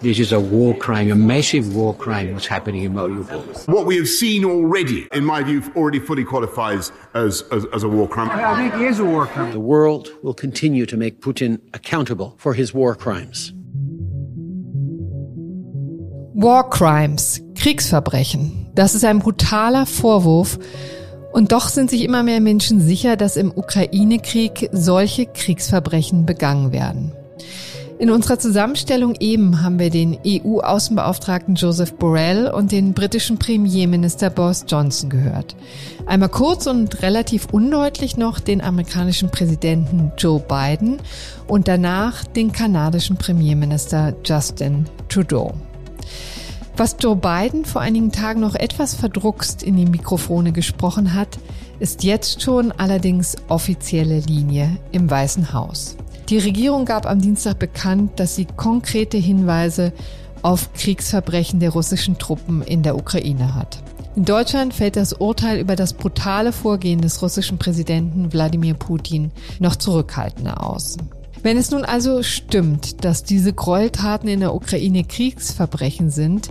This is a war crime, a massive war crime what's happening in Mariupol. What we have seen already, in my view, already fully qualifies as, as, as a war crime. I think it is a war crime. The world will continue to make Putin accountable for his war crimes. War Crimes, Kriegsverbrechen. Das ist ein brutaler Vorwurf. Und doch sind sich immer mehr Menschen sicher, dass im Ukraine-Krieg solche Kriegsverbrechen begangen werden. In unserer Zusammenstellung eben haben wir den EU-Außenbeauftragten Joseph Borrell und den britischen Premierminister Boris Johnson gehört. Einmal kurz und relativ undeutlich noch den amerikanischen Präsidenten Joe Biden und danach den kanadischen Premierminister Justin Trudeau. Was Joe Biden vor einigen Tagen noch etwas verdruckst in die Mikrofone gesprochen hat, ist jetzt schon allerdings offizielle Linie im Weißen Haus. Die Regierung gab am Dienstag bekannt, dass sie konkrete Hinweise auf Kriegsverbrechen der russischen Truppen in der Ukraine hat. In Deutschland fällt das Urteil über das brutale Vorgehen des russischen Präsidenten Wladimir Putin noch zurückhaltender aus. Wenn es nun also stimmt, dass diese Gräueltaten in der Ukraine Kriegsverbrechen sind,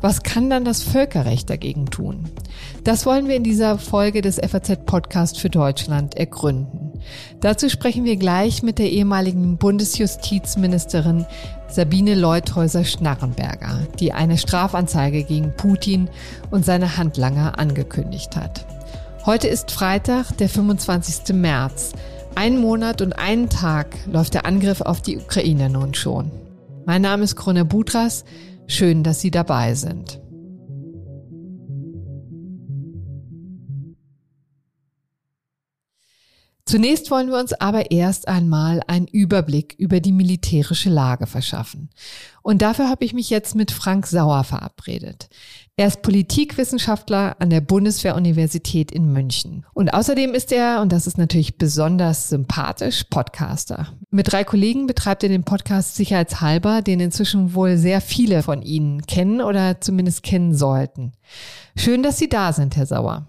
was kann dann das Völkerrecht dagegen tun? Das wollen wir in dieser Folge des FAZ Podcast für Deutschland ergründen. Dazu sprechen wir gleich mit der ehemaligen Bundesjustizministerin Sabine Leuthäuser-Schnarrenberger, die eine Strafanzeige gegen Putin und seine Handlanger angekündigt hat. Heute ist Freitag, der 25. März. Ein Monat und einen Tag läuft der Angriff auf die Ukraine nun schon. Mein Name ist Krone Budras. Schön, dass Sie dabei sind. Zunächst wollen wir uns aber erst einmal einen Überblick über die militärische Lage verschaffen. Und dafür habe ich mich jetzt mit Frank Sauer verabredet. Er ist Politikwissenschaftler an der Bundeswehruniversität in München. Und außerdem ist er, und das ist natürlich besonders sympathisch, Podcaster. Mit drei Kollegen betreibt er den Podcast Sicherheitshalber, den inzwischen wohl sehr viele von Ihnen kennen oder zumindest kennen sollten. Schön, dass Sie da sind, Herr Sauer.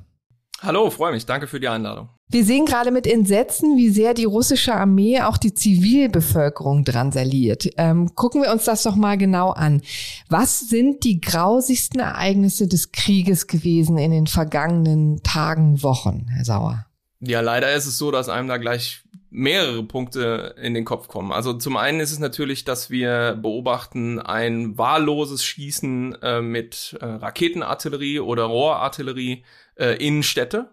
Hallo, freue mich. Danke für die Einladung. Wir sehen gerade mit Entsetzen, wie sehr die russische Armee auch die Zivilbevölkerung drangsaliert. Ähm, gucken wir uns das doch mal genau an. Was sind die grausigsten Ereignisse des Krieges gewesen in den vergangenen Tagen, Wochen, Herr Sauer? Ja, leider ist es so, dass einem da gleich mehrere Punkte in den Kopf kommen. Also zum einen ist es natürlich, dass wir beobachten ein wahlloses Schießen äh, mit äh, Raketenartillerie oder Rohrartillerie äh, in Städte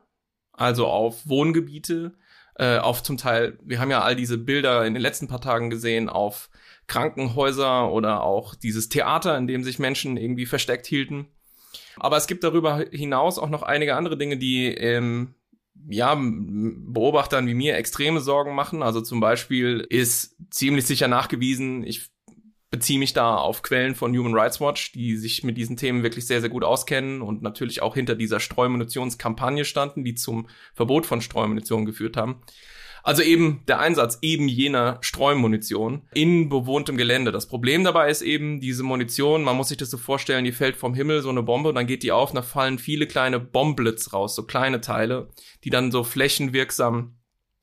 also auf Wohngebiete, äh, auf zum Teil, wir haben ja all diese Bilder in den letzten paar Tagen gesehen, auf Krankenhäuser oder auch dieses Theater, in dem sich Menschen irgendwie versteckt hielten. Aber es gibt darüber hinaus auch noch einige andere Dinge, die ähm, ja, Beobachtern wie mir extreme Sorgen machen. Also zum Beispiel ist ziemlich sicher nachgewiesen, ich beziehe mich da auf Quellen von Human Rights Watch, die sich mit diesen Themen wirklich sehr, sehr gut auskennen und natürlich auch hinter dieser Streumunitionskampagne standen, die zum Verbot von Streumunition geführt haben. Also eben der Einsatz eben jener Streumunition in bewohntem Gelände. Das Problem dabei ist eben diese Munition, man muss sich das so vorstellen, die fällt vom Himmel so eine Bombe und dann geht die auf und da fallen viele kleine Bomblitz raus, so kleine Teile, die dann so flächenwirksam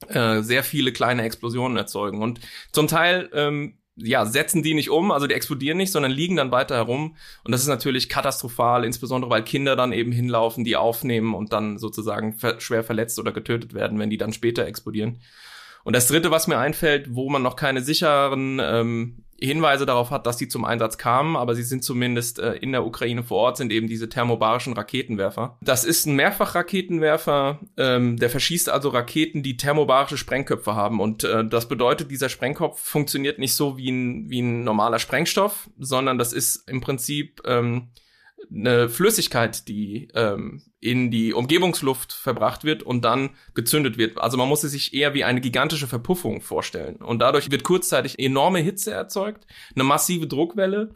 äh, sehr viele kleine Explosionen erzeugen. Und zum Teil ähm, ja, setzen die nicht um, also die explodieren nicht, sondern liegen dann weiter herum. Und das ist natürlich katastrophal, insbesondere weil Kinder dann eben hinlaufen, die aufnehmen und dann sozusagen schwer verletzt oder getötet werden, wenn die dann später explodieren. Und das Dritte, was mir einfällt, wo man noch keine sicheren ähm, Hinweise darauf hat, dass die zum Einsatz kamen, aber sie sind zumindest äh, in der Ukraine vor Ort, sind eben diese thermobarischen Raketenwerfer. Das ist ein Mehrfachraketenwerfer, ähm, der verschießt also Raketen, die thermobarische Sprengköpfe haben. Und äh, das bedeutet, dieser Sprengkopf funktioniert nicht so wie ein, wie ein normaler Sprengstoff, sondern das ist im Prinzip ähm, eine Flüssigkeit, die ähm, in die Umgebungsluft verbracht wird und dann gezündet wird. Also man muss es sich eher wie eine gigantische Verpuffung vorstellen. Und dadurch wird kurzzeitig enorme Hitze erzeugt, eine massive Druckwelle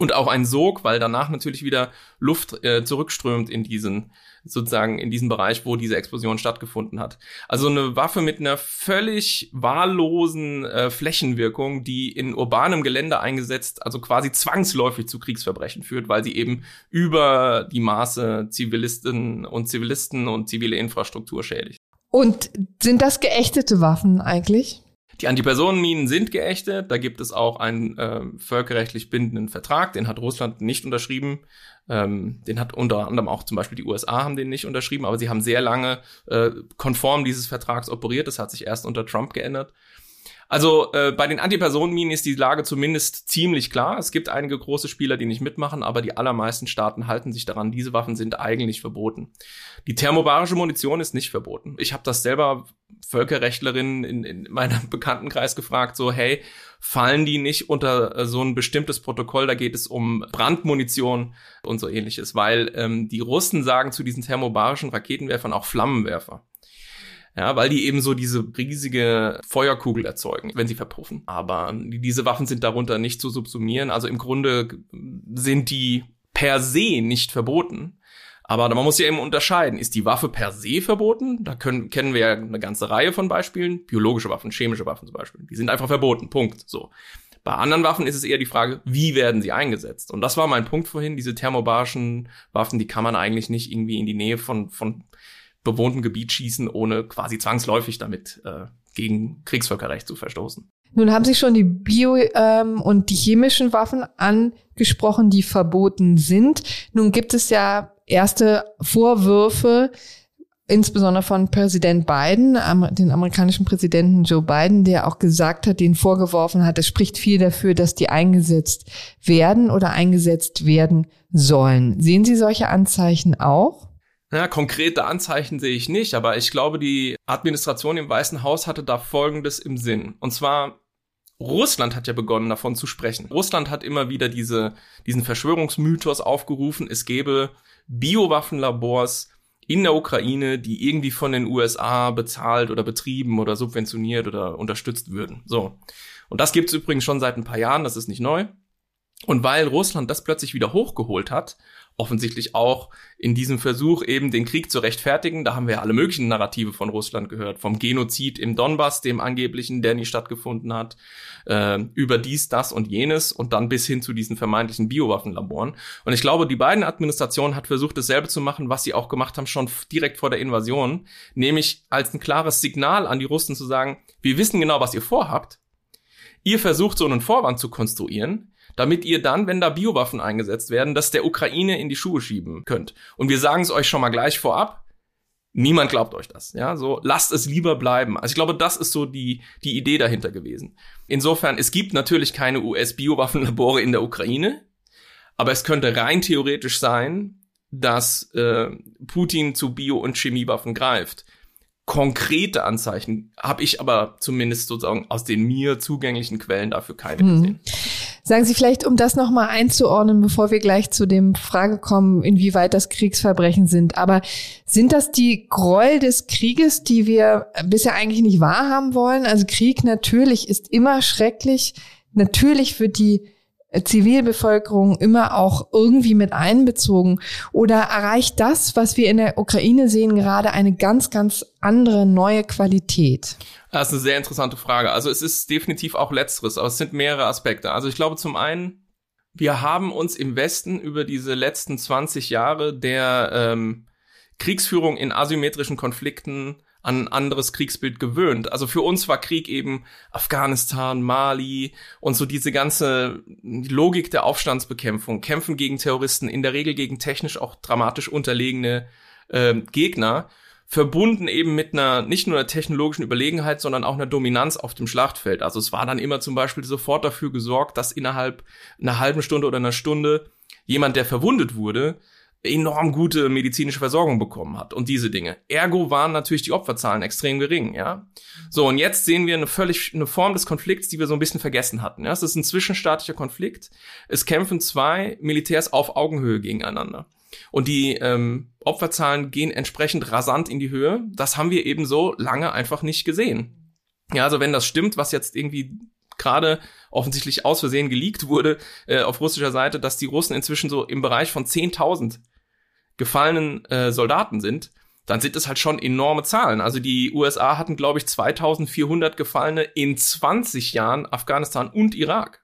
und auch ein Sog, weil danach natürlich wieder Luft äh, zurückströmt in diesen sozusagen in diesem Bereich, wo diese Explosion stattgefunden hat. Also eine Waffe mit einer völlig wahllosen äh, Flächenwirkung, die in urbanem Gelände eingesetzt, also quasi zwangsläufig zu Kriegsverbrechen führt, weil sie eben über die Maße Zivilisten und Zivilisten und zivile Infrastruktur schädigt. Und sind das geächtete Waffen eigentlich? Die Antipersonenminen sind geächtet. Da gibt es auch einen äh, völkerrechtlich bindenden Vertrag. Den hat Russland nicht unterschrieben. Ähm, den hat unter anderem auch zum Beispiel die USA haben den nicht unterschrieben, aber sie haben sehr lange äh, konform dieses Vertrags operiert. Das hat sich erst unter Trump geändert. Also äh, bei den Antipersonenminen ist die Lage zumindest ziemlich klar. Es gibt einige große Spieler, die nicht mitmachen, aber die allermeisten Staaten halten sich daran. Diese Waffen sind eigentlich verboten. Die thermobarische Munition ist nicht verboten. Ich habe das selber Völkerrechtlerinnen in, in meinem Bekanntenkreis gefragt, so hey, fallen die nicht unter äh, so ein bestimmtes Protokoll? Da geht es um Brandmunition und so ähnliches, weil ähm, die Russen sagen zu diesen thermobarischen Raketenwerfern auch Flammenwerfer. Ja, weil die eben so diese riesige Feuerkugel erzeugen, wenn sie verpuffen. Aber diese Waffen sind darunter nicht zu subsumieren. Also im Grunde sind die per se nicht verboten. Aber man muss ja eben unterscheiden. Ist die Waffe per se verboten? Da können, kennen wir ja eine ganze Reihe von Beispielen. Biologische Waffen, chemische Waffen zum Beispiel. Die sind einfach verboten. Punkt. So. Bei anderen Waffen ist es eher die Frage, wie werden sie eingesetzt? Und das war mein Punkt vorhin. Diese thermobarischen Waffen, die kann man eigentlich nicht irgendwie in die Nähe von, von bewohntem Gebiet schießen, ohne quasi zwangsläufig damit äh, gegen Kriegsvölkerrecht zu verstoßen. Nun haben Sie schon die Bio- ähm, und die chemischen Waffen angesprochen, die verboten sind. Nun gibt es ja erste Vorwürfe, insbesondere von Präsident Biden, den amerikanischen Präsidenten Joe Biden, der auch gesagt hat, den vorgeworfen hat, es spricht viel dafür, dass die eingesetzt werden oder eingesetzt werden sollen. Sehen Sie solche Anzeichen auch? Ja, konkrete Anzeichen sehe ich nicht, aber ich glaube, die Administration im Weißen Haus hatte da Folgendes im Sinn. Und zwar, Russland hat ja begonnen, davon zu sprechen. Russland hat immer wieder diese, diesen Verschwörungsmythos aufgerufen, es gäbe Biowaffenlabors in der Ukraine, die irgendwie von den USA bezahlt oder betrieben oder subventioniert oder unterstützt würden. So. Und das gibt es übrigens schon seit ein paar Jahren, das ist nicht neu. Und weil Russland das plötzlich wieder hochgeholt hat offensichtlich auch in diesem Versuch eben den Krieg zu rechtfertigen. Da haben wir ja alle möglichen Narrative von Russland gehört, vom Genozid im Donbass, dem angeblichen, der nie stattgefunden hat, äh, über dies, das und jenes und dann bis hin zu diesen vermeintlichen Biowaffenlaboren. Und ich glaube, die beiden Administrationen hat versucht, dasselbe zu machen, was sie auch gemacht haben, schon direkt vor der Invasion, nämlich als ein klares Signal an die Russen zu sagen, wir wissen genau, was ihr vorhabt. Ihr versucht so einen Vorwand zu konstruieren, damit ihr dann, wenn da Biowaffen eingesetzt werden, das der Ukraine in die Schuhe schieben könnt. Und wir sagen es euch schon mal gleich vorab. Niemand glaubt euch das, ja, so lasst es lieber bleiben. Also ich glaube, das ist so die die Idee dahinter gewesen. Insofern, es gibt natürlich keine US-Biowaffenlabore in der Ukraine, aber es könnte rein theoretisch sein, dass äh, Putin zu Bio- und Chemiewaffen greift konkrete Anzeichen habe ich aber zumindest sozusagen aus den mir zugänglichen Quellen dafür keine hm. gesehen. Sagen Sie vielleicht, um das nochmal einzuordnen, bevor wir gleich zu dem Frage kommen, inwieweit das Kriegsverbrechen sind. Aber sind das die Gräuel des Krieges, die wir bisher eigentlich nicht wahrhaben wollen? Also Krieg natürlich ist immer schrecklich. Natürlich wird die Zivilbevölkerung immer auch irgendwie mit einbezogen? Oder erreicht das, was wir in der Ukraine sehen, gerade eine ganz, ganz andere neue Qualität? Das ist eine sehr interessante Frage. Also es ist definitiv auch letzteres, aber es sind mehrere Aspekte. Also ich glaube zum einen, wir haben uns im Westen über diese letzten 20 Jahre der ähm, Kriegsführung in asymmetrischen Konflikten an anderes Kriegsbild gewöhnt. Also für uns war Krieg eben Afghanistan, Mali und so diese ganze Logik der Aufstandsbekämpfung, Kämpfen gegen Terroristen, in der Regel gegen technisch auch dramatisch unterlegene äh, Gegner, verbunden eben mit einer nicht nur einer technologischen Überlegenheit, sondern auch einer Dominanz auf dem Schlachtfeld. Also es war dann immer zum Beispiel sofort dafür gesorgt, dass innerhalb einer halben Stunde oder einer Stunde jemand, der verwundet wurde, enorm gute medizinische Versorgung bekommen hat und diese Dinge. Ergo waren natürlich die Opferzahlen extrem gering, ja. So, und jetzt sehen wir eine völlig, eine Form des Konflikts, die wir so ein bisschen vergessen hatten, ja. Es ist ein zwischenstaatlicher Konflikt. Es kämpfen zwei Militärs auf Augenhöhe gegeneinander. Und die ähm, Opferzahlen gehen entsprechend rasant in die Höhe. Das haben wir eben so lange einfach nicht gesehen. Ja, also wenn das stimmt, was jetzt irgendwie gerade offensichtlich aus Versehen geleakt wurde äh, auf russischer Seite, dass die Russen inzwischen so im Bereich von 10.000 gefallenen äh, Soldaten sind, dann sind es halt schon enorme Zahlen. Also die USA hatten, glaube ich, 2400 Gefallene in 20 Jahren Afghanistan und Irak.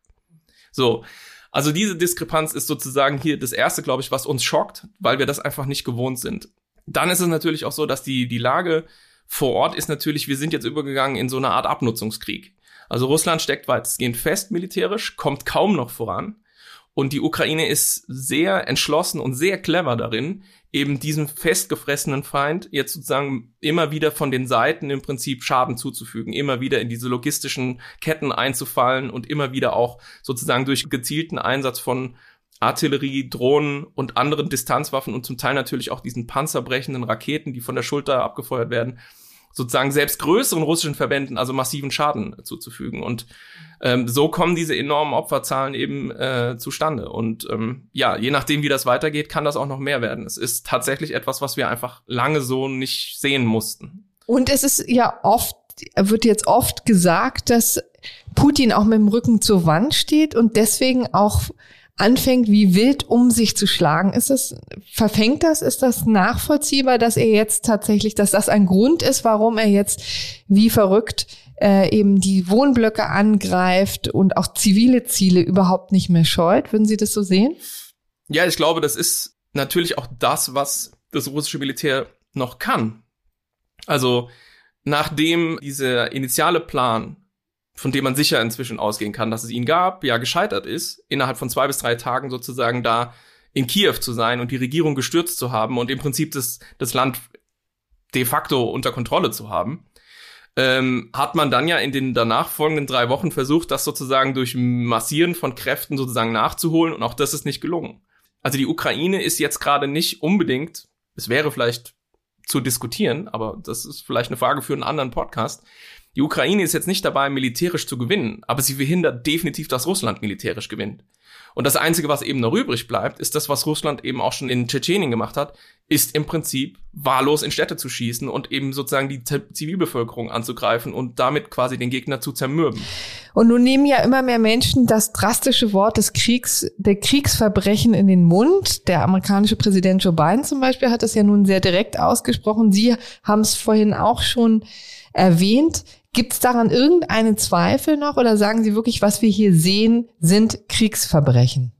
So. Also diese Diskrepanz ist sozusagen hier das erste, glaube ich, was uns schockt, weil wir das einfach nicht gewohnt sind. Dann ist es natürlich auch so, dass die, die Lage vor Ort ist natürlich, wir sind jetzt übergegangen in so eine Art Abnutzungskrieg. Also Russland steckt weitestgehend fest militärisch, kommt kaum noch voran. Und die Ukraine ist sehr entschlossen und sehr clever darin, eben diesem festgefressenen Feind jetzt sozusagen immer wieder von den Seiten im Prinzip Schaden zuzufügen, immer wieder in diese logistischen Ketten einzufallen und immer wieder auch sozusagen durch gezielten Einsatz von Artillerie, Drohnen und anderen Distanzwaffen und zum Teil natürlich auch diesen panzerbrechenden Raketen, die von der Schulter abgefeuert werden, sozusagen selbst größeren russischen Verbänden also massiven Schaden zuzufügen. Und ähm, so kommen diese enormen Opferzahlen eben äh, zustande. Und ähm, ja, je nachdem, wie das weitergeht, kann das auch noch mehr werden. Es ist tatsächlich etwas, was wir einfach lange so nicht sehen mussten. Und es ist ja oft, wird jetzt oft gesagt, dass Putin auch mit dem Rücken zur Wand steht und deswegen auch anfängt, wie wild um sich zu schlagen. Ist das, verfängt das? Ist das nachvollziehbar, dass er jetzt tatsächlich, dass das ein Grund ist, warum er jetzt wie verrückt äh, eben die Wohnblöcke angreift und auch zivile Ziele überhaupt nicht mehr scheut? Würden Sie das so sehen? Ja, ich glaube, das ist natürlich auch das, was das russische Militär noch kann. Also, nachdem dieser initiale Plan von dem man sicher inzwischen ausgehen kann, dass es ihn gab, ja gescheitert ist, innerhalb von zwei bis drei Tagen sozusagen da in Kiew zu sein und die Regierung gestürzt zu haben und im Prinzip das, das Land de facto unter Kontrolle zu haben, ähm, hat man dann ja in den danach folgenden drei Wochen versucht, das sozusagen durch Massieren von Kräften sozusagen nachzuholen und auch das ist nicht gelungen. Also die Ukraine ist jetzt gerade nicht unbedingt, es wäre vielleicht zu diskutieren, aber das ist vielleicht eine Frage für einen anderen Podcast, die Ukraine ist jetzt nicht dabei, militärisch zu gewinnen, aber sie verhindert definitiv, dass Russland militärisch gewinnt. Und das Einzige, was eben noch übrig bleibt, ist das, was Russland eben auch schon in Tschetschenien gemacht hat, ist im Prinzip wahllos in Städte zu schießen und eben sozusagen die Zivilbevölkerung anzugreifen und damit quasi den Gegner zu zermürben. Und nun nehmen ja immer mehr Menschen das drastische Wort des Kriegs, der Kriegsverbrechen in den Mund. Der amerikanische Präsident Joe Biden zum Beispiel hat es ja nun sehr direkt ausgesprochen. Sie haben es vorhin auch schon erwähnt. Gibt es daran irgendeinen Zweifel noch oder sagen Sie wirklich, was wir hier sehen, sind Kriegsverbrechen?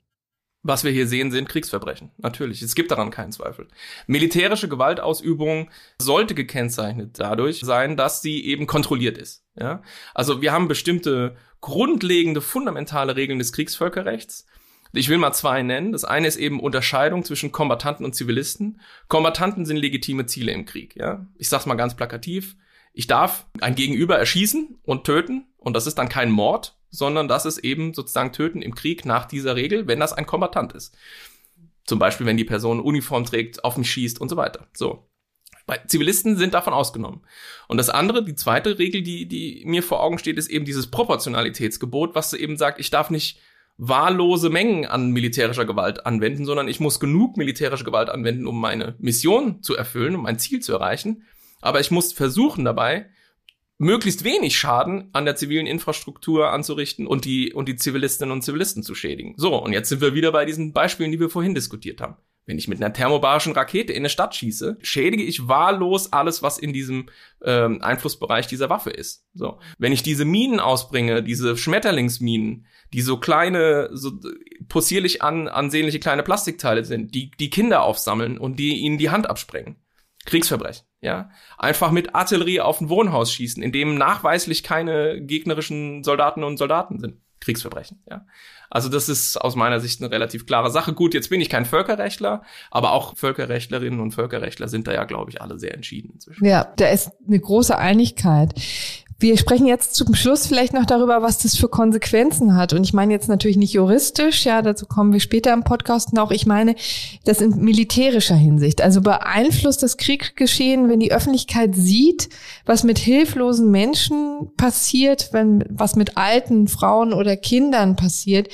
Was wir hier sehen, sind Kriegsverbrechen. Natürlich. Es gibt daran keinen Zweifel. Militärische Gewaltausübung sollte gekennzeichnet dadurch sein, dass sie eben kontrolliert ist. Ja? Also wir haben bestimmte grundlegende, fundamentale Regeln des Kriegsvölkerrechts. Ich will mal zwei nennen. Das eine ist eben Unterscheidung zwischen Kombattanten und Zivilisten. Kombattanten sind legitime Ziele im Krieg. Ja? Ich sag's mal ganz plakativ. Ich darf ein Gegenüber erschießen und töten und das ist dann kein Mord, sondern das ist eben sozusagen Töten im Krieg nach dieser Regel, wenn das ein Kombatant ist. Zum Beispiel, wenn die Person Uniform trägt, auf mich schießt und so weiter. So. Zivilisten sind davon ausgenommen. Und das andere, die zweite Regel, die, die mir vor Augen steht, ist eben dieses Proportionalitätsgebot, was eben sagt, ich darf nicht wahllose Mengen an militärischer Gewalt anwenden, sondern ich muss genug militärische Gewalt anwenden, um meine Mission zu erfüllen, um mein Ziel zu erreichen aber ich muss versuchen dabei, möglichst wenig Schaden an der zivilen Infrastruktur anzurichten und die, und die Zivilistinnen und Zivilisten zu schädigen. So, und jetzt sind wir wieder bei diesen Beispielen, die wir vorhin diskutiert haben. Wenn ich mit einer thermobarischen Rakete in eine Stadt schieße, schädige ich wahllos alles, was in diesem ähm, Einflussbereich dieser Waffe ist. So, wenn ich diese Minen ausbringe, diese Schmetterlingsminen, die so kleine, so possierlich an, ansehnliche kleine Plastikteile sind, die die Kinder aufsammeln und die ihnen die Hand absprengen, Kriegsverbrechen, ja. Einfach mit Artillerie auf ein Wohnhaus schießen, in dem nachweislich keine gegnerischen Soldaten und Soldaten sind. Kriegsverbrechen, ja. Also das ist aus meiner Sicht eine relativ klare Sache. Gut, jetzt bin ich kein Völkerrechtler, aber auch Völkerrechtlerinnen und Völkerrechtler sind da ja, glaube ich, alle sehr entschieden inzwischen. Ja, da ist eine große Einigkeit. Wir sprechen jetzt zum Schluss vielleicht noch darüber, was das für Konsequenzen hat. Und ich meine jetzt natürlich nicht juristisch, ja, dazu kommen wir später im Podcast noch. Ich meine das in militärischer Hinsicht. Also beeinflusst das Kriegsgeschehen, wenn die Öffentlichkeit sieht, was mit hilflosen Menschen passiert, wenn was mit alten Frauen oder Kindern passiert,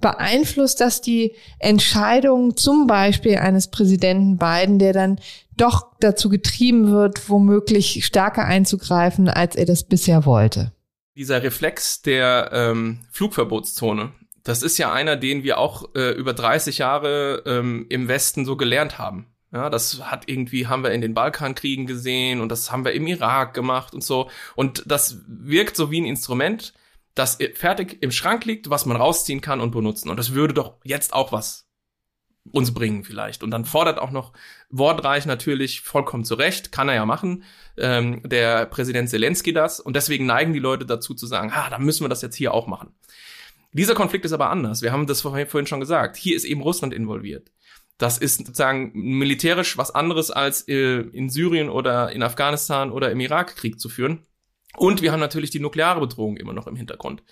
beeinflusst das die Entscheidung zum Beispiel eines Präsidenten Biden, der dann doch dazu getrieben wird, womöglich stärker einzugreifen, als er das bisher wollte. Dieser Reflex der ähm, Flugverbotszone, das ist ja einer, den wir auch äh, über 30 Jahre ähm, im Westen so gelernt haben. Ja, das hat irgendwie, haben wir in den Balkankriegen gesehen und das haben wir im Irak gemacht und so. Und das wirkt so wie ein Instrument, das fertig im Schrank liegt, was man rausziehen kann und benutzen. Und das würde doch jetzt auch was uns bringen vielleicht. Und dann fordert auch noch wortreich natürlich, vollkommen zu Recht, kann er ja machen, ähm, der Präsident Zelensky das. Und deswegen neigen die Leute dazu zu sagen, ah, dann müssen wir das jetzt hier auch machen. Dieser Konflikt ist aber anders. Wir haben das vorhin schon gesagt. Hier ist eben Russland involviert. Das ist sozusagen militärisch was anderes als äh, in Syrien oder in Afghanistan oder im Irak Krieg zu führen. Und wir haben natürlich die nukleare Bedrohung immer noch im Hintergrund.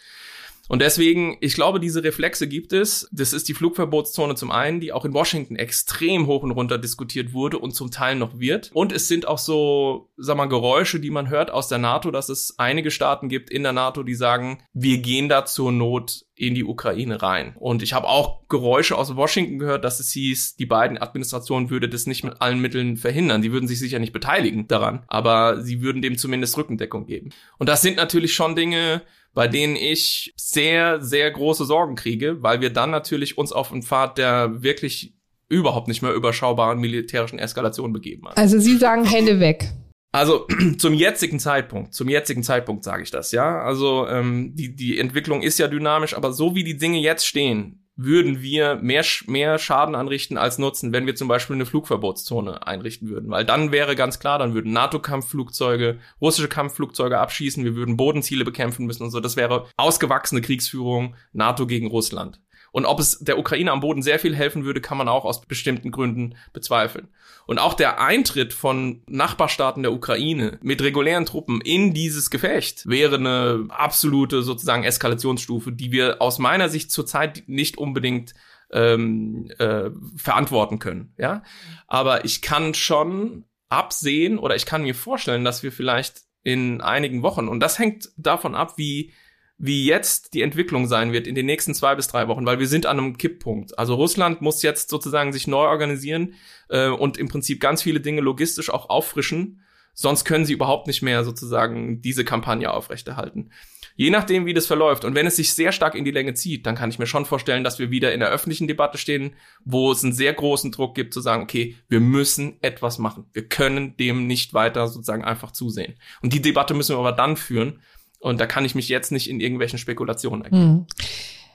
Und deswegen, ich glaube, diese Reflexe gibt es. Das ist die Flugverbotszone zum einen, die auch in Washington extrem hoch und runter diskutiert wurde und zum Teil noch wird. Und es sind auch so, sag mal, Geräusche, die man hört aus der NATO, dass es einige Staaten gibt in der NATO, die sagen, wir gehen da zur Not in die Ukraine rein. Und ich habe auch Geräusche aus Washington gehört, dass es hieß, die beiden Administrationen würde das nicht mit allen Mitteln verhindern. Sie würden sich sicher nicht beteiligen daran, aber sie würden dem zumindest Rückendeckung geben. Und das sind natürlich schon Dinge, bei denen ich sehr, sehr große Sorgen kriege, weil wir dann natürlich uns auf einen Pfad der wirklich überhaupt nicht mehr überschaubaren militärischen Eskalation begeben. Haben. Also Sie sagen Hände weg. Also zum jetzigen Zeitpunkt, zum jetzigen Zeitpunkt sage ich das, ja. Also ähm, die, die Entwicklung ist ja dynamisch, aber so wie die Dinge jetzt stehen, würden wir mehr, mehr Schaden anrichten als Nutzen, wenn wir zum Beispiel eine Flugverbotszone einrichten würden. Weil dann wäre ganz klar, dann würden NATO-Kampfflugzeuge, russische Kampfflugzeuge abschießen, wir würden Bodenziele bekämpfen müssen und so. Das wäre ausgewachsene Kriegsführung NATO gegen Russland. Und ob es der Ukraine am Boden sehr viel helfen würde, kann man auch aus bestimmten Gründen bezweifeln. Und auch der Eintritt von Nachbarstaaten der Ukraine mit regulären Truppen in dieses Gefecht wäre eine absolute sozusagen Eskalationsstufe, die wir aus meiner Sicht zurzeit nicht unbedingt ähm, äh, verantworten können. Ja, aber ich kann schon absehen oder ich kann mir vorstellen, dass wir vielleicht in einigen Wochen und das hängt davon ab, wie wie jetzt die Entwicklung sein wird in den nächsten zwei bis drei Wochen, weil wir sind an einem Kipppunkt. Also Russland muss jetzt sozusagen sich neu organisieren äh, und im Prinzip ganz viele Dinge logistisch auch auffrischen. Sonst können sie überhaupt nicht mehr sozusagen diese Kampagne aufrechterhalten. Je nachdem, wie das verläuft und wenn es sich sehr stark in die Länge zieht, dann kann ich mir schon vorstellen, dass wir wieder in der öffentlichen Debatte stehen, wo es einen sehr großen Druck gibt zu sagen, okay, wir müssen etwas machen. Wir können dem nicht weiter sozusagen einfach zusehen. Und die Debatte müssen wir aber dann führen, und da kann ich mich jetzt nicht in irgendwelchen Spekulationen erkennen. Hm.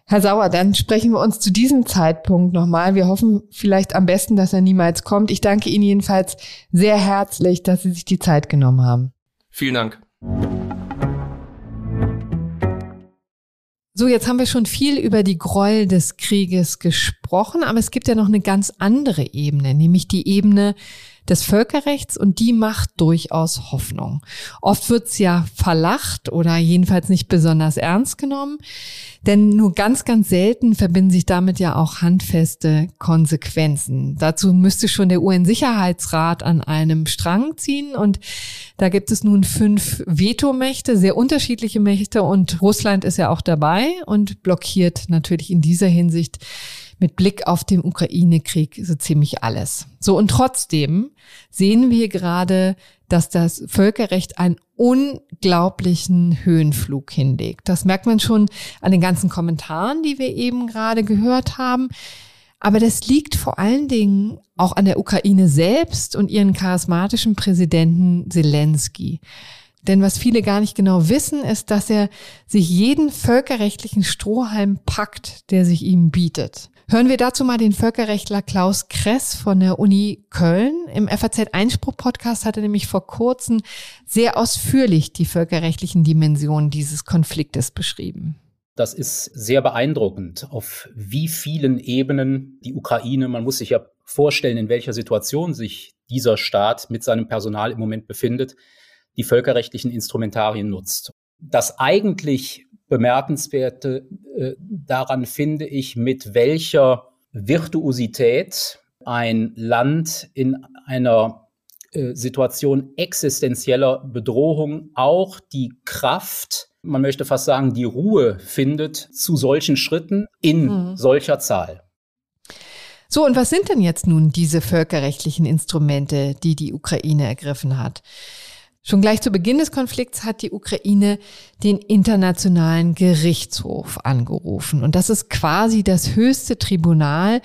Herr Sauer, dann sprechen wir uns zu diesem Zeitpunkt nochmal. Wir hoffen vielleicht am besten, dass er niemals kommt. Ich danke Ihnen jedenfalls sehr herzlich, dass Sie sich die Zeit genommen haben. Vielen Dank. So, jetzt haben wir schon viel über die Gräuel des Krieges gesprochen, aber es gibt ja noch eine ganz andere Ebene, nämlich die Ebene des Völkerrechts und die macht durchaus Hoffnung. Oft wird's ja verlacht oder jedenfalls nicht besonders ernst genommen, denn nur ganz, ganz selten verbinden sich damit ja auch handfeste Konsequenzen. Dazu müsste schon der UN-Sicherheitsrat an einem Strang ziehen und da gibt es nun fünf Vetomächte, sehr unterschiedliche Mächte und Russland ist ja auch dabei und blockiert natürlich in dieser Hinsicht mit Blick auf den Ukraine-Krieg so ziemlich alles. So und trotzdem sehen wir gerade, dass das Völkerrecht einen unglaublichen Höhenflug hinlegt. Das merkt man schon an den ganzen Kommentaren, die wir eben gerade gehört haben. Aber das liegt vor allen Dingen auch an der Ukraine selbst und ihren charismatischen Präsidenten Zelensky. Denn was viele gar nicht genau wissen, ist, dass er sich jeden völkerrechtlichen Strohhalm packt, der sich ihm bietet. Hören wir dazu mal den Völkerrechtler Klaus Kress von der Uni Köln. Im FAZ Einspruch Podcast hat er nämlich vor kurzem sehr ausführlich die völkerrechtlichen Dimensionen dieses Konfliktes beschrieben. Das ist sehr beeindruckend, auf wie vielen Ebenen die Ukraine, man muss sich ja vorstellen, in welcher Situation sich dieser Staat mit seinem Personal im Moment befindet, die völkerrechtlichen Instrumentarien nutzt. Das eigentlich Bemerkenswerte äh, daran finde ich, mit welcher Virtuosität ein Land in einer äh, Situation existenzieller Bedrohung auch die Kraft, man möchte fast sagen, die Ruhe findet zu solchen Schritten in mhm. solcher Zahl. So, und was sind denn jetzt nun diese völkerrechtlichen Instrumente, die die Ukraine ergriffen hat? Schon gleich zu Beginn des Konflikts hat die Ukraine den Internationalen Gerichtshof angerufen. Und das ist quasi das höchste Tribunal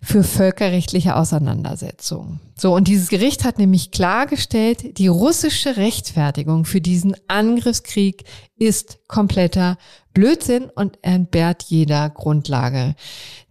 für völkerrechtliche Auseinandersetzungen. So, und dieses Gericht hat nämlich klargestellt, die russische Rechtfertigung für diesen Angriffskrieg ist kompletter Blödsinn und entbehrt jeder Grundlage.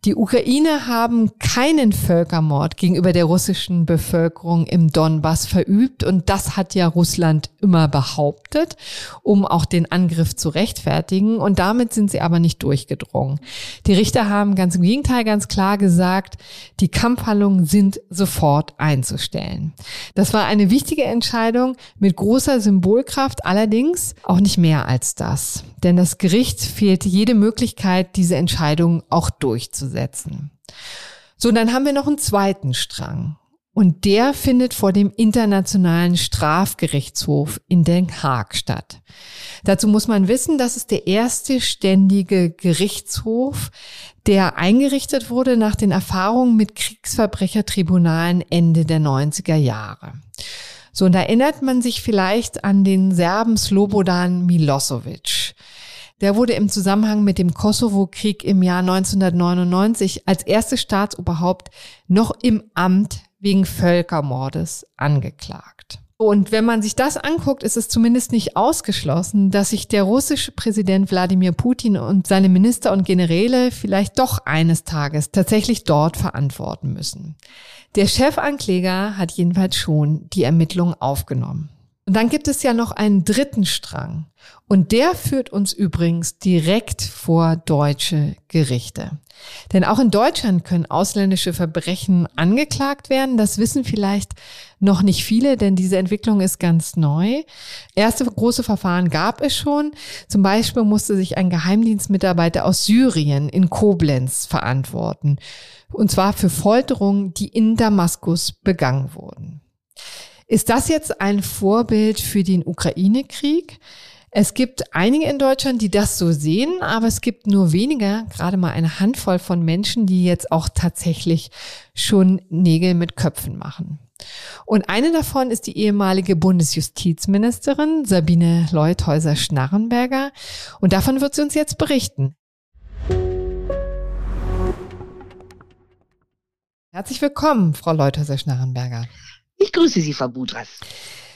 Die Ukraine haben keinen Völkermord gegenüber der russischen Bevölkerung im Donbass verübt und das hat ja Russland immer behauptet, um auch den Angriff zu rechtfertigen und damit sind sie aber nicht durchgedrungen. Die Richter haben ganz im Gegenteil ganz klar gesagt, die Kampfhandlungen sind sofort einzustellen. Das war eine wichtige Entscheidung mit großer Symbolkraft, allerdings auch nicht mehr als das. Denn das Gericht fehlte jede Möglichkeit, diese Entscheidung auch durchzusetzen. So, dann haben wir noch einen zweiten Strang. Und der findet vor dem Internationalen Strafgerichtshof in Den Haag statt. Dazu muss man wissen, das ist der erste ständige Gerichtshof, der eingerichtet wurde nach den Erfahrungen mit Kriegsverbrechertribunalen Ende der 90er Jahre. So, und da erinnert man sich vielleicht an den Serben Slobodan Milosevic. Der wurde im Zusammenhang mit dem Kosovo-Krieg im Jahr 1999 als erstes Staatsoberhaupt noch im Amt wegen Völkermordes angeklagt. Und wenn man sich das anguckt, ist es zumindest nicht ausgeschlossen, dass sich der russische Präsident Wladimir Putin und seine Minister und Generäle vielleicht doch eines Tages tatsächlich dort verantworten müssen. Der Chefankläger hat jedenfalls schon die Ermittlungen aufgenommen. Und dann gibt es ja noch einen dritten Strang. Und der führt uns übrigens direkt vor deutsche Gerichte. Denn auch in Deutschland können ausländische Verbrechen angeklagt werden. Das wissen vielleicht noch nicht viele, denn diese Entwicklung ist ganz neu. Erste große Verfahren gab es schon. Zum Beispiel musste sich ein Geheimdienstmitarbeiter aus Syrien in Koblenz verantworten. Und zwar für Folterungen, die in Damaskus begangen wurden. Ist das jetzt ein Vorbild für den Ukraine-Krieg? Es gibt einige in Deutschland, die das so sehen, aber es gibt nur weniger, gerade mal eine Handvoll von Menschen, die jetzt auch tatsächlich schon Nägel mit Köpfen machen. Und eine davon ist die ehemalige Bundesjustizministerin Sabine Leuthäuser-Schnarrenberger. Und davon wird sie uns jetzt berichten. Herzlich willkommen, Frau Leuthäuser-Schnarrenberger. Ich grüße Sie, Frau Budras.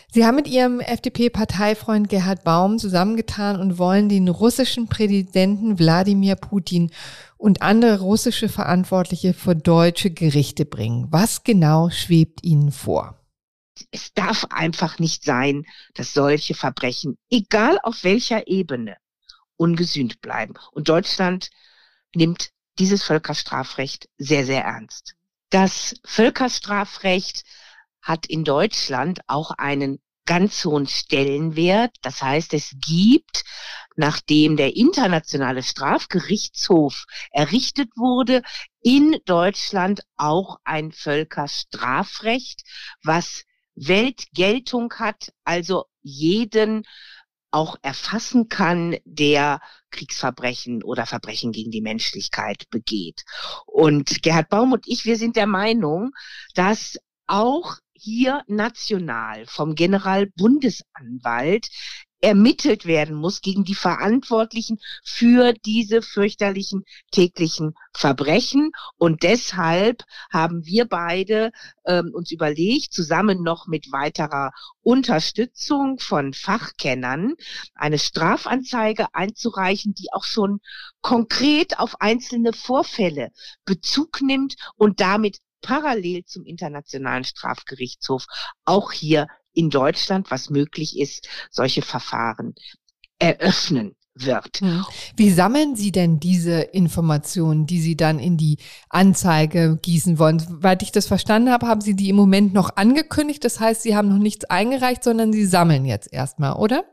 Sie haben mit Ihrem FDP-Parteifreund Gerhard Baum zusammengetan und wollen den russischen Präsidenten Wladimir Putin und andere russische Verantwortliche vor deutsche Gerichte bringen. Was genau schwebt Ihnen vor? Es darf einfach nicht sein, dass solche Verbrechen, egal auf welcher Ebene, ungesühnt bleiben. Und Deutschland nimmt dieses Völkerstrafrecht sehr, sehr ernst. Das Völkerstrafrecht hat in Deutschland auch einen ganz hohen Stellenwert. Das heißt, es gibt, nachdem der internationale Strafgerichtshof errichtet wurde, in Deutschland auch ein Völkerstrafrecht, was Weltgeltung hat, also jeden auch erfassen kann, der Kriegsverbrechen oder Verbrechen gegen die Menschlichkeit begeht. Und Gerhard Baum und ich, wir sind der Meinung, dass auch hier national vom Generalbundesanwalt ermittelt werden muss gegen die Verantwortlichen für diese fürchterlichen täglichen Verbrechen. Und deshalb haben wir beide ähm, uns überlegt, zusammen noch mit weiterer Unterstützung von Fachkennern, eine Strafanzeige einzureichen, die auch schon konkret auf einzelne Vorfälle Bezug nimmt und damit parallel zum Internationalen Strafgerichtshof auch hier in Deutschland, was möglich ist, solche Verfahren eröffnen wird. Wie sammeln Sie denn diese Informationen, die Sie dann in die Anzeige gießen wollen? Weil ich das verstanden habe, haben Sie die im Moment noch angekündigt. Das heißt, Sie haben noch nichts eingereicht, sondern Sie sammeln jetzt erstmal, oder?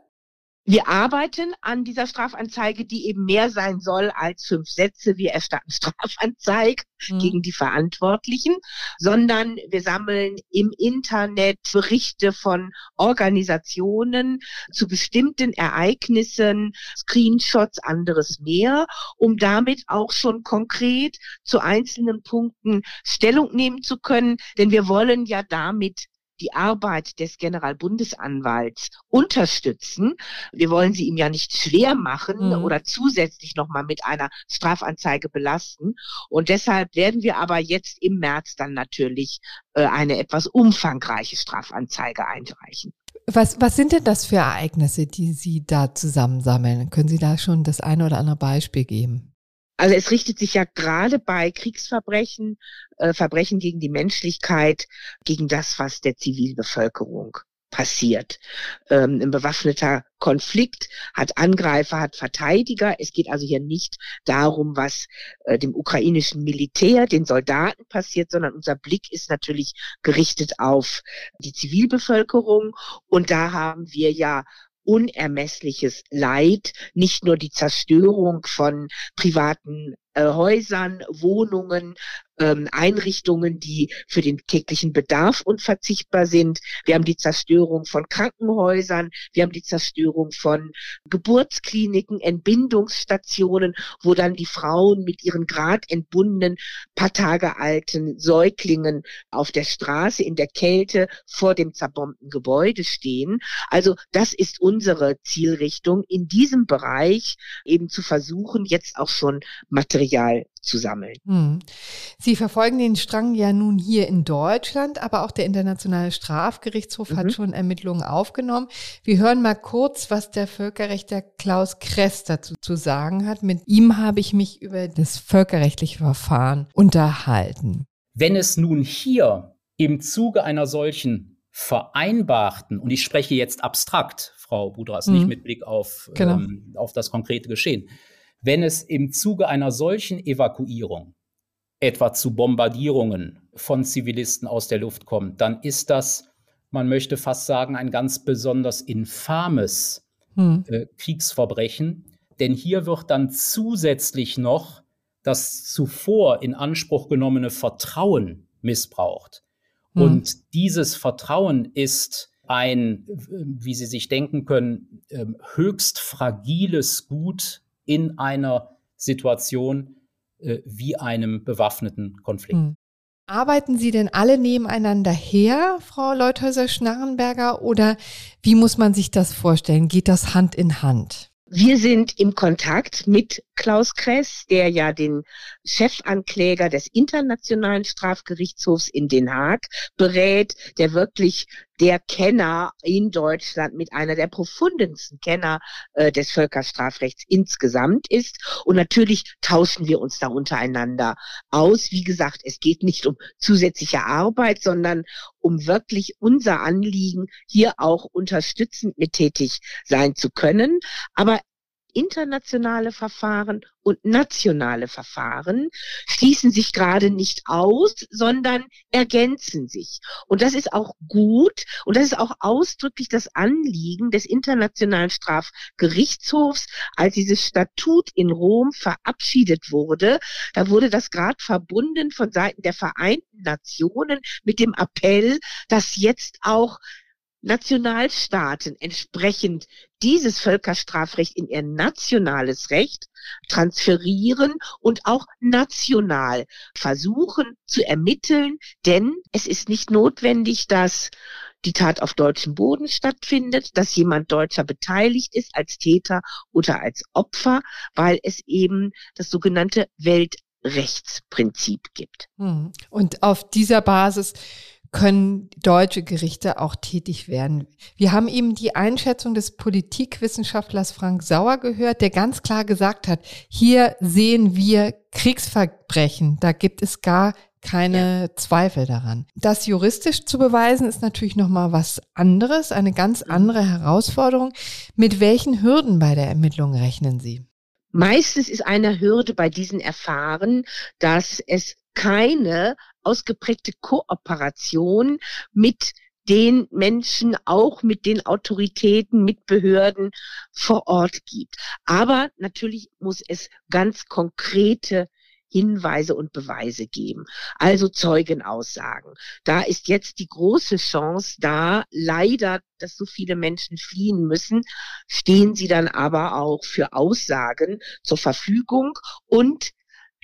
Wir arbeiten an dieser Strafanzeige, die eben mehr sein soll als fünf Sätze, wir erstatten Strafanzeige mhm. gegen die Verantwortlichen, sondern wir sammeln im Internet Berichte von Organisationen zu bestimmten Ereignissen, Screenshots, anderes mehr, um damit auch schon konkret zu einzelnen Punkten Stellung nehmen zu können, denn wir wollen ja damit die Arbeit des Generalbundesanwalts unterstützen. Wir wollen sie ihm ja nicht schwer machen mhm. oder zusätzlich nochmal mit einer Strafanzeige belasten. Und deshalb werden wir aber jetzt im März dann natürlich äh, eine etwas umfangreiche Strafanzeige einreichen. Was, was sind denn das für Ereignisse, die Sie da zusammensammeln? Können Sie da schon das eine oder andere Beispiel geben? Also es richtet sich ja gerade bei Kriegsverbrechen, äh, Verbrechen gegen die Menschlichkeit, gegen das, was der Zivilbevölkerung passiert. Ähm, ein bewaffneter Konflikt hat Angreifer, hat Verteidiger. Es geht also hier nicht darum, was äh, dem ukrainischen Militär, den Soldaten passiert, sondern unser Blick ist natürlich gerichtet auf die Zivilbevölkerung. Und da haben wir ja unermessliches Leid, nicht nur die Zerstörung von privaten äh, Häusern, Wohnungen, ähm, Einrichtungen, die für den täglichen Bedarf unverzichtbar sind. Wir haben die Zerstörung von Krankenhäusern, wir haben die Zerstörung von Geburtskliniken, Entbindungsstationen, wo dann die Frauen mit ihren grad entbundenen, paar Tage alten Säuglingen auf der Straße in der Kälte vor dem zerbombten Gebäude stehen. Also das ist unsere Zielrichtung, in diesem Bereich eben zu versuchen, jetzt auch schon Material zu sammeln. Hm. Sie verfolgen den Strang ja nun hier in Deutschland, aber auch der Internationale Strafgerichtshof mhm. hat schon Ermittlungen aufgenommen. Wir hören mal kurz, was der Völkerrechter Klaus Kress dazu zu sagen hat. Mit ihm habe ich mich über das völkerrechtliche Verfahren unterhalten. Wenn es nun hier im Zuge einer solchen vereinbarten, und ich spreche jetzt abstrakt, Frau Budras, mhm. nicht mit Blick auf, genau. ähm, auf das konkrete Geschehen, wenn es im Zuge einer solchen Evakuierung etwa zu Bombardierungen von Zivilisten aus der Luft kommt, dann ist das, man möchte fast sagen, ein ganz besonders infames hm. äh, Kriegsverbrechen. Denn hier wird dann zusätzlich noch das zuvor in Anspruch genommene Vertrauen missbraucht. Hm. Und dieses Vertrauen ist ein, wie Sie sich denken können, ähm, höchst fragiles Gut in einer Situation äh, wie einem bewaffneten Konflikt. Hm. Arbeiten Sie denn alle nebeneinander her, Frau Leuthäuser-Schnarrenberger, oder wie muss man sich das vorstellen? Geht das Hand in Hand? Wir sind im Kontakt mit Klaus Kress, der ja den Chefankläger des Internationalen Strafgerichtshofs in Den Haag berät, der wirklich der Kenner in Deutschland mit einer der profundensten Kenner äh, des Völkerstrafrechts insgesamt ist. Und natürlich tauschen wir uns da untereinander aus. Wie gesagt, es geht nicht um zusätzliche Arbeit, sondern um wirklich unser Anliegen hier auch unterstützend mit tätig sein zu können. Aber internationale Verfahren und nationale Verfahren schließen sich gerade nicht aus, sondern ergänzen sich. Und das ist auch gut und das ist auch ausdrücklich das Anliegen des Internationalen Strafgerichtshofs, als dieses Statut in Rom verabschiedet wurde. Da wurde das gerade verbunden von Seiten der Vereinten Nationen mit dem Appell, dass jetzt auch Nationalstaaten entsprechend dieses Völkerstrafrecht in ihr nationales Recht transferieren und auch national versuchen zu ermitteln, denn es ist nicht notwendig, dass die Tat auf deutschem Boden stattfindet, dass jemand Deutscher beteiligt ist als Täter oder als Opfer, weil es eben das sogenannte Weltrechtsprinzip gibt. Hm. Und auf dieser Basis können deutsche Gerichte auch tätig werden. Wir haben eben die Einschätzung des Politikwissenschaftlers Frank Sauer gehört, der ganz klar gesagt hat, hier sehen wir Kriegsverbrechen, da gibt es gar keine ja. Zweifel daran. Das juristisch zu beweisen ist natürlich noch mal was anderes, eine ganz mhm. andere Herausforderung. Mit welchen Hürden bei der Ermittlung rechnen Sie? Meistens ist eine Hürde bei diesen Erfahren, dass es keine ausgeprägte Kooperation mit den Menschen, auch mit den Autoritäten, mit Behörden vor Ort gibt. Aber natürlich muss es ganz konkrete Hinweise und Beweise geben. Also Zeugenaussagen. Da ist jetzt die große Chance da, leider, dass so viele Menschen fliehen müssen, stehen sie dann aber auch für Aussagen zur Verfügung und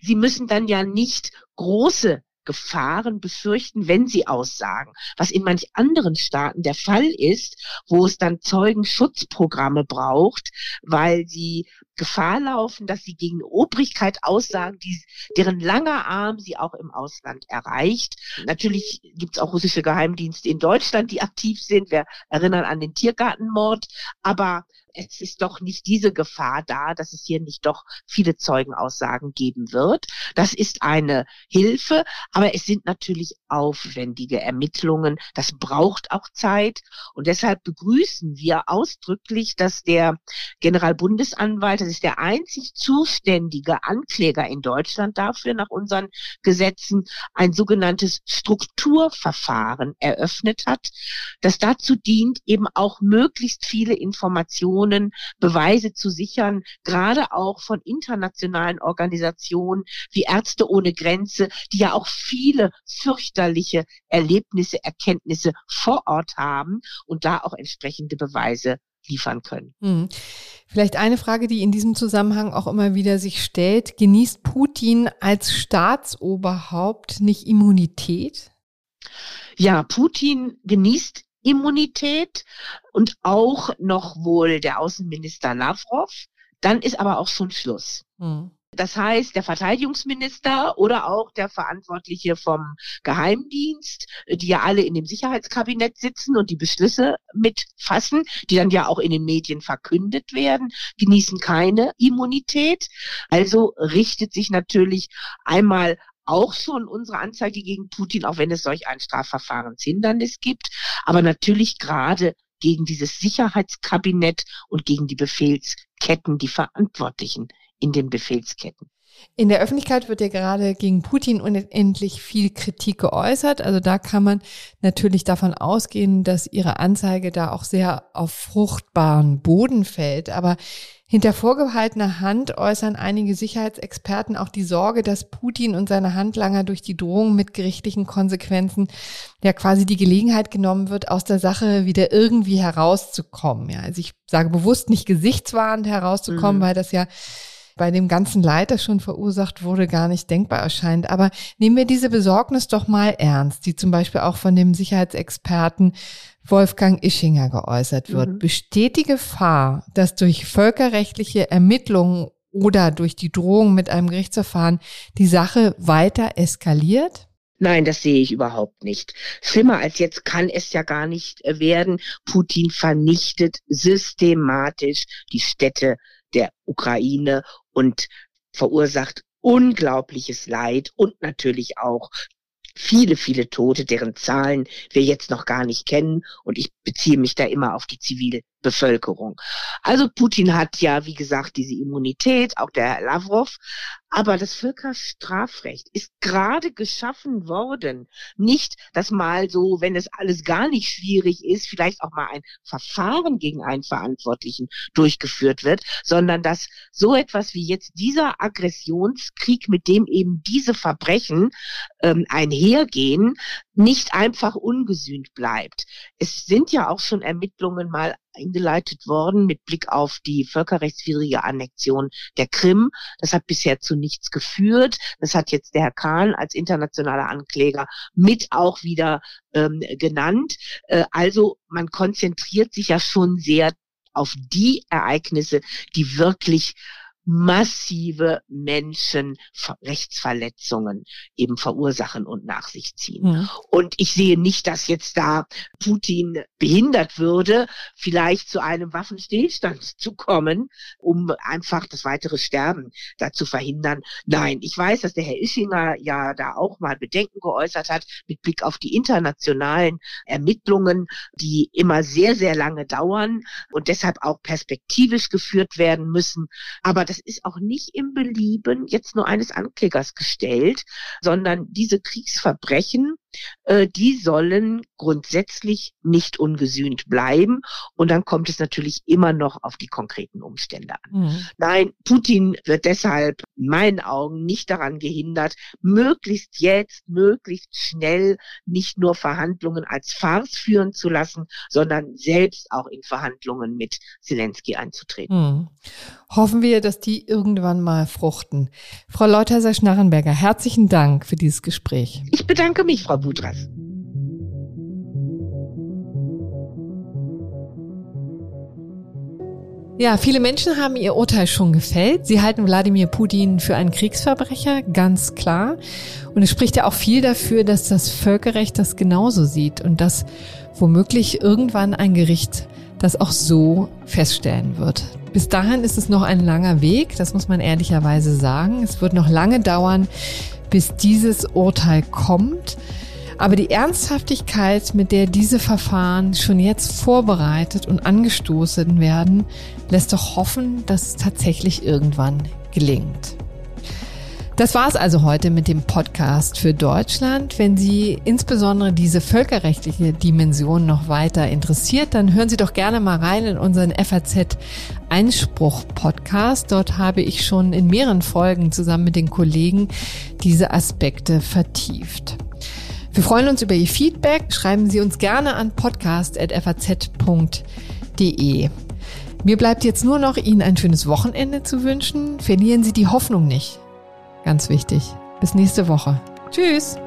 sie müssen dann ja nicht große Gefahren befürchten, wenn sie aussagen. Was in manch anderen Staaten der Fall ist, wo es dann Zeugenschutzprogramme braucht, weil sie Gefahr laufen, dass sie gegen Obrigkeit aussagen, die, deren langer Arm sie auch im Ausland erreicht. Natürlich gibt es auch russische Geheimdienste in Deutschland, die aktiv sind. Wir erinnern an den Tiergartenmord. Aber es ist doch nicht diese Gefahr da, dass es hier nicht doch viele Zeugenaussagen geben wird. Das ist eine Hilfe, aber es sind natürlich aufwendige Ermittlungen. Das braucht auch Zeit und deshalb begrüßen wir ausdrücklich, dass der Generalbundesanwalt, das ist der einzig zuständige Ankläger in Deutschland dafür nach unseren Gesetzen, ein sogenanntes Strukturverfahren eröffnet hat, das dazu dient, eben auch möglichst viele Informationen Informationen, Beweise zu sichern, gerade auch von internationalen Organisationen wie Ärzte ohne Grenze, die ja auch viele fürchterliche Erlebnisse, Erkenntnisse vor Ort haben und da auch entsprechende Beweise liefern können. Hm. Vielleicht eine Frage, die in diesem Zusammenhang auch immer wieder sich stellt. Genießt Putin als Staatsoberhaupt nicht Immunität? Ja, Putin genießt Immunität und auch noch wohl der Außenminister Lavrov. Dann ist aber auch schon Schluss. Mhm. Das heißt, der Verteidigungsminister oder auch der Verantwortliche vom Geheimdienst, die ja alle in dem Sicherheitskabinett sitzen und die Beschlüsse mitfassen, die dann ja auch in den Medien verkündet werden, genießen keine Immunität. Also richtet sich natürlich einmal auch schon unsere Anzeige gegen Putin, auch wenn es solch ein Strafverfahrenshindernis gibt. Aber natürlich gerade gegen dieses Sicherheitskabinett und gegen die Befehlsketten, die Verantwortlichen in den Befehlsketten. In der Öffentlichkeit wird ja gerade gegen Putin unendlich viel Kritik geäußert. Also da kann man natürlich davon ausgehen, dass ihre Anzeige da auch sehr auf fruchtbaren Boden fällt. Aber hinter vorgehaltener Hand äußern einige Sicherheitsexperten auch die Sorge, dass Putin und seine Handlanger durch die Drohung mit gerichtlichen Konsequenzen ja quasi die Gelegenheit genommen wird, aus der Sache wieder irgendwie herauszukommen. Ja, also ich sage bewusst nicht gesichtswahrend herauszukommen, mhm. weil das ja bei dem ganzen Leid, das schon verursacht wurde, gar nicht denkbar erscheint. Aber nehmen wir diese Besorgnis doch mal ernst, die zum Beispiel auch von dem Sicherheitsexperten Wolfgang Ischinger geäußert wird. Mhm. Besteht die Gefahr, dass durch völkerrechtliche Ermittlungen oder durch die Drohung mit einem Gerichtsverfahren die Sache weiter eskaliert? Nein, das sehe ich überhaupt nicht. Schlimmer als jetzt kann es ja gar nicht werden. Putin vernichtet systematisch die Städte der Ukraine und verursacht unglaubliches Leid und natürlich auch viele, viele Tote, deren Zahlen wir jetzt noch gar nicht kennen. Und ich beziehe mich da immer auf die Zivilbevölkerung. Also Putin hat ja, wie gesagt, diese Immunität, auch der Herr Lavrov. Aber das Völkerstrafrecht ist gerade geschaffen worden. Nicht, dass mal so, wenn es alles gar nicht schwierig ist, vielleicht auch mal ein Verfahren gegen einen Verantwortlichen durchgeführt wird, sondern dass so etwas wie jetzt dieser Aggressionskrieg, mit dem eben diese Verbrechen ähm, einhergehen, nicht einfach ungesühnt bleibt. Es sind ja auch schon Ermittlungen mal eingeleitet worden mit Blick auf die völkerrechtswidrige Annexion der Krim. Das hat bisher zu nichts geführt. Das hat jetzt der Herr Kahn als internationaler Ankläger mit auch wieder ähm, genannt. Äh, also man konzentriert sich ja schon sehr auf die Ereignisse, die wirklich massive Menschenrechtsverletzungen eben verursachen und nach sich ziehen. Mhm. Und ich sehe nicht, dass jetzt da Putin behindert würde, vielleicht zu einem Waffenstillstand zu kommen, um einfach das weitere Sterben da zu verhindern. Nein, ich weiß, dass der Herr Ischinger ja da auch mal Bedenken geäußert hat mit Blick auf die internationalen Ermittlungen, die immer sehr, sehr lange dauern und deshalb auch perspektivisch geführt werden müssen. Aber das das ist auch nicht im Belieben jetzt nur eines Anklägers gestellt, sondern diese Kriegsverbrechen äh, die sollen grundsätzlich nicht ungesühnt bleiben. Und dann kommt es natürlich immer noch auf die konkreten Umstände an. Mhm. Nein, Putin wird deshalb in meinen Augen nicht daran gehindert, möglichst jetzt, möglichst schnell nicht nur Verhandlungen als Farce führen zu lassen, sondern selbst auch in Verhandlungen mit Zelensky einzutreten. Mhm. Hoffen wir, dass die irgendwann mal fruchten. Frau Leuthäuser-Schnarrenberger, herzlichen Dank für dieses Gespräch. Ich bedanke mich, Frau Budras. Ja, viele Menschen haben ihr Urteil schon gefällt. Sie halten Wladimir Putin für einen Kriegsverbrecher, ganz klar. Und es spricht ja auch viel dafür, dass das Völkerrecht das genauso sieht und dass womöglich irgendwann ein Gericht das auch so feststellen wird. Bis dahin ist es noch ein langer Weg, das muss man ehrlicherweise sagen. Es wird noch lange dauern, bis dieses Urteil kommt. Aber die Ernsthaftigkeit, mit der diese Verfahren schon jetzt vorbereitet und angestoßen werden, lässt doch hoffen, dass es tatsächlich irgendwann gelingt. Das war es also heute mit dem Podcast für Deutschland. Wenn Sie insbesondere diese völkerrechtliche Dimension noch weiter interessiert, dann hören Sie doch gerne mal rein in unseren FAZ Einspruch Podcast. Dort habe ich schon in mehreren Folgen zusammen mit den Kollegen diese Aspekte vertieft. Wir freuen uns über Ihr Feedback. Schreiben Sie uns gerne an podcast.faz.de. Mir bleibt jetzt nur noch Ihnen ein schönes Wochenende zu wünschen. Verlieren Sie die Hoffnung nicht. Ganz wichtig. Bis nächste Woche. Tschüss.